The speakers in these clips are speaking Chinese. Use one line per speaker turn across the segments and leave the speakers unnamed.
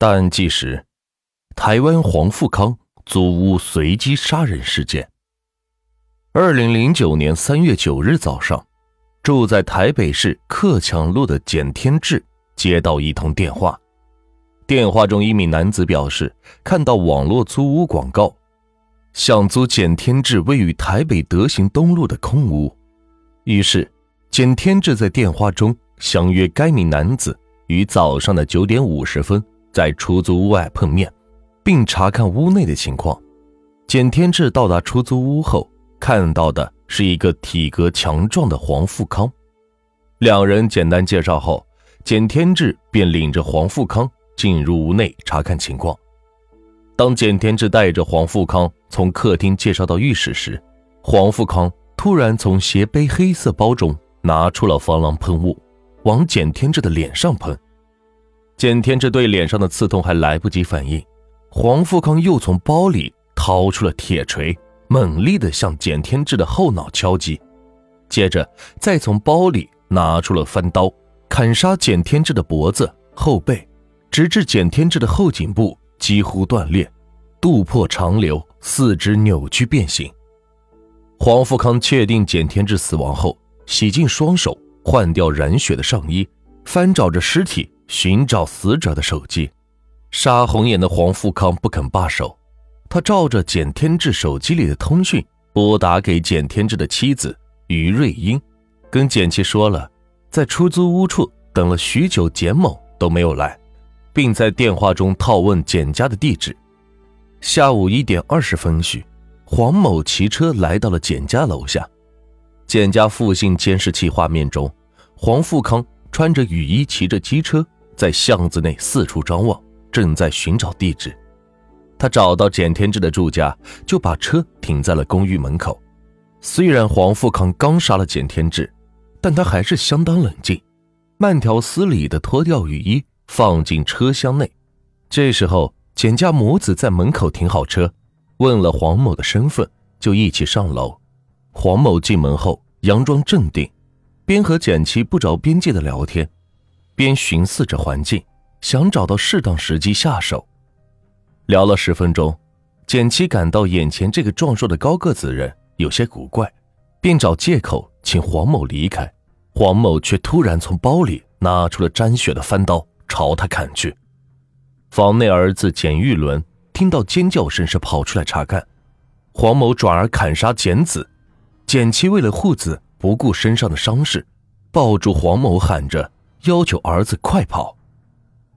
大案纪实：台湾黄富康租屋随机杀人事件。二零零九年三月九日早上，住在台北市克强路的简天志接到一通电话。电话中，一名男子表示看到网络租屋广告，想租简天志位于台北德行东路的空屋。于是，简天志在电话中相约该名男子于早上的九点五十分。在出租屋外碰面，并查看屋内的情况。简天志到达出租屋后，看到的是一个体格强壮的黄富康。两人简单介绍后，简天志便领着黄富康进入屋内查看情况。当简天志带着黄富康从客厅介绍到浴室时，黄富康突然从斜背黑色包中拿出了防狼喷雾，往简天志的脸上喷。简天志对脸上的刺痛还来不及反应，黄富康又从包里掏出了铁锤，猛力地向简天志的后脑敲击，接着再从包里拿出了翻刀，砍杀简天志的脖子、后背，直至简天志的后颈部几乎断裂，肚破肠流，四肢扭曲变形。黄富康确定简天志死亡后，洗净双手，换掉染血的上衣，翻找着尸体。寻找死者的手机，杀红眼的黄富康不肯罢手，他照着简天志手机里的通讯拨打给简天志的妻子于瑞英，跟简妻说了在出租屋处等了许久，简某都没有来，并在电话中套问简家的地址。下午一点二十分许，黄某骑车来到了简家楼下，简家附近监视器画面中，黄富康穿着雨衣，骑着机车。在巷子内四处张望，正在寻找地址。他找到简天志的住家，就把车停在了公寓门口。虽然黄富康刚杀了简天志，但他还是相当冷静，慢条斯理地脱掉雨衣，放进车厢内。这时候，简家母子在门口停好车，问了黄某的身份，就一起上楼。黄某进门后，佯装镇定，边和简妻不着边际的聊天。边寻思着环境，想找到适当时机下手。聊了十分钟，简七感到眼前这个壮硕的高个子人有些古怪，便找借口请黄某离开。黄某却突然从包里拿出了沾血的翻刀，朝他砍去。房内儿子简玉伦听到尖叫声时跑出来查看，黄某转而砍杀简子。简七为了护子，不顾身上的伤势，抱住黄某喊着。要求儿子快跑，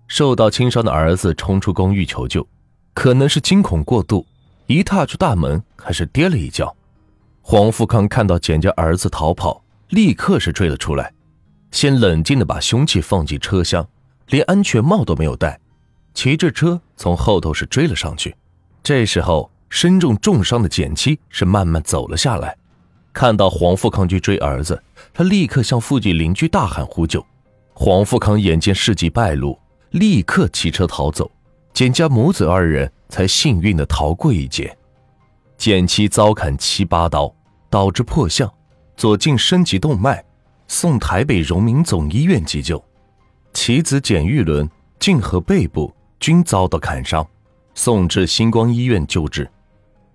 受到轻伤的儿子冲出公寓求救，可能是惊恐过度，一踏出大门还是跌了一跤。黄富康看到简家儿子逃跑，立刻是追了出来，先冷静的把凶器放进车厢，连安全帽都没有戴，骑着车从后头是追了上去。这时候身中重伤的简七是慢慢走了下来，看到黄富康去追儿子，他立刻向附近邻居大喊呼救。黄富康眼见事迹败露，立刻骑车逃走，简家母子二人才幸运的逃过一劫。简妻遭砍七八刀，导致破相，左颈升级动脉，送台北荣民总医院急救。其子简玉伦颈和背部均遭到砍伤，送至星光医院救治，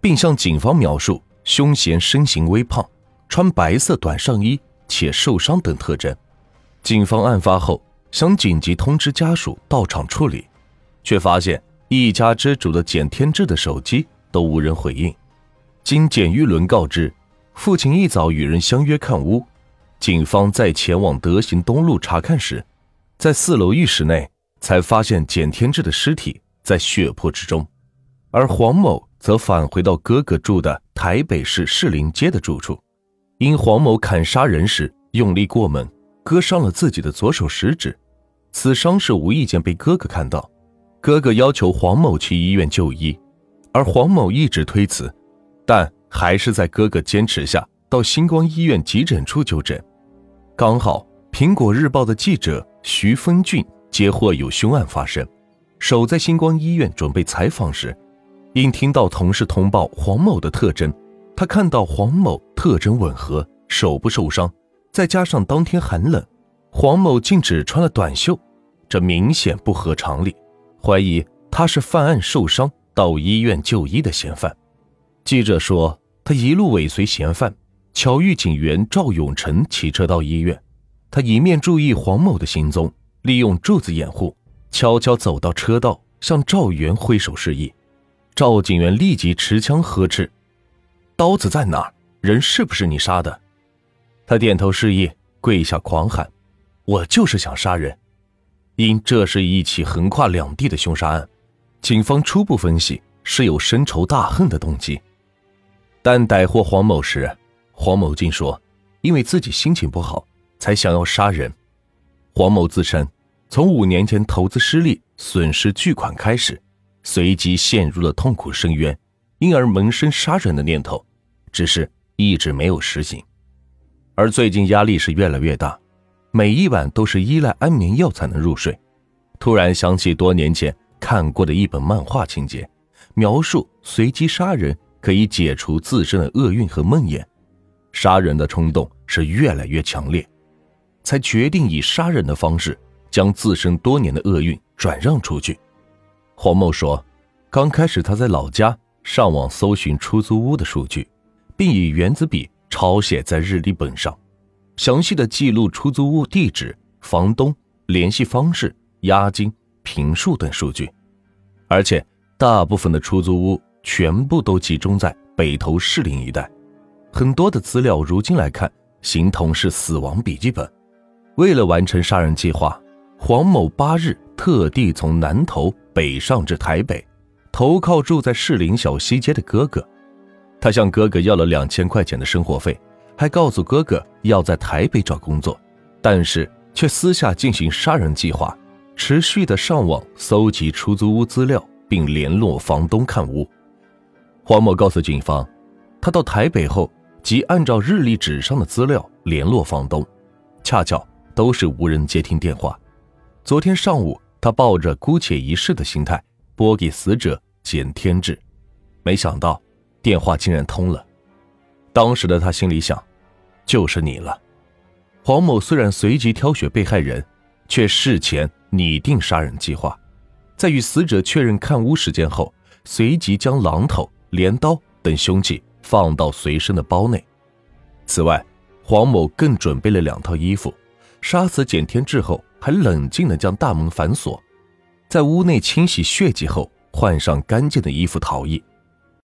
并向警方描述凶嫌身形微胖，穿白色短上衣且受伤等特征。警方案发后想紧急通知家属到场处理，却发现一家之主的简天志的手机都无人回应。经简玉伦告知，父亲一早与人相约看屋，警方在前往德行东路查看时，在四楼浴室内才发现简天志的尸体在血泊之中，而黄某则返回到哥哥住的台北市士林街的住处，因黄某砍杀人时用力过猛。割伤了自己的左手食指，此伤势无意间被哥哥看到，哥哥要求黄某去医院就医，而黄某一直推辞，但还是在哥哥坚持下到星光医院急诊处就诊。刚好《苹果日报》的记者徐峰俊接获有凶案发生，守在星光医院准备采访时，因听到同事通报黄某的特征，他看到黄某特征吻合，手不受伤。再加上当天寒冷，黄某竟只穿了短袖，这明显不合常理。怀疑他是犯案受伤到医院就医的嫌犯。记者说，他一路尾随嫌犯，巧遇警员赵永成骑车到医院，他一面注意黄某的行踪，利用柱子掩护，悄悄走到车道，向赵元挥手示意。赵警员立即持枪呵斥：“刀子在哪儿？人是不是你杀的？”他点头示意，跪下狂喊：“我就是想杀人。”因这是一起横跨两地的凶杀案，警方初步分析是有深仇大恨的动机。但逮获黄某时，黄某竟说：“因为自己心情不好，才想要杀人。”黄某自称，从五年前投资失利、损失巨款开始。随即陷入了痛苦深渊，因而萌生杀人的念头，只是一直没有实行。而最近压力是越来越大，每一晚都是依赖安眠药才能入睡。突然想起多年前看过的一本漫画情节，描述随机杀人可以解除自身的厄运和梦魇，杀人的冲动是越来越强烈，才决定以杀人的方式将自身多年的厄运转让出去。黄某说：“刚开始他在老家上网搜寻出租屋的数据，并以原子笔抄写在日历本上，详细的记录出租屋地址、房东联系方式、押金、平数等数据。而且大部分的出租屋全部都集中在北投士林一带，很多的资料如今来看形同是死亡笔记本。为了完成杀人计划，黄某八日特地从南投。”北上至台北，投靠住在士林小西街的哥哥。他向哥哥要了两千块钱的生活费，还告诉哥哥要在台北找工作，但是却私下进行杀人计划，持续的上网搜集出租屋资料，并联络房东看屋。黄某告诉警方，他到台北后即按照日历纸上的资料联络房东，恰巧都是无人接听电话。昨天上午。他抱着姑且一试的心态拨给死者简天志，没想到电话竟然通了。当时的他心里想：“就是你了。”黄某虽然随即挑选被害人，却事前拟定杀人计划，在与死者确认看屋时间后，随即将榔头、镰刀等凶器放到随身的包内。此外，黄某更准备了两套衣服。杀死简天志后。还冷静地将大门反锁，在屋内清洗血迹后，换上干净的衣服逃逸。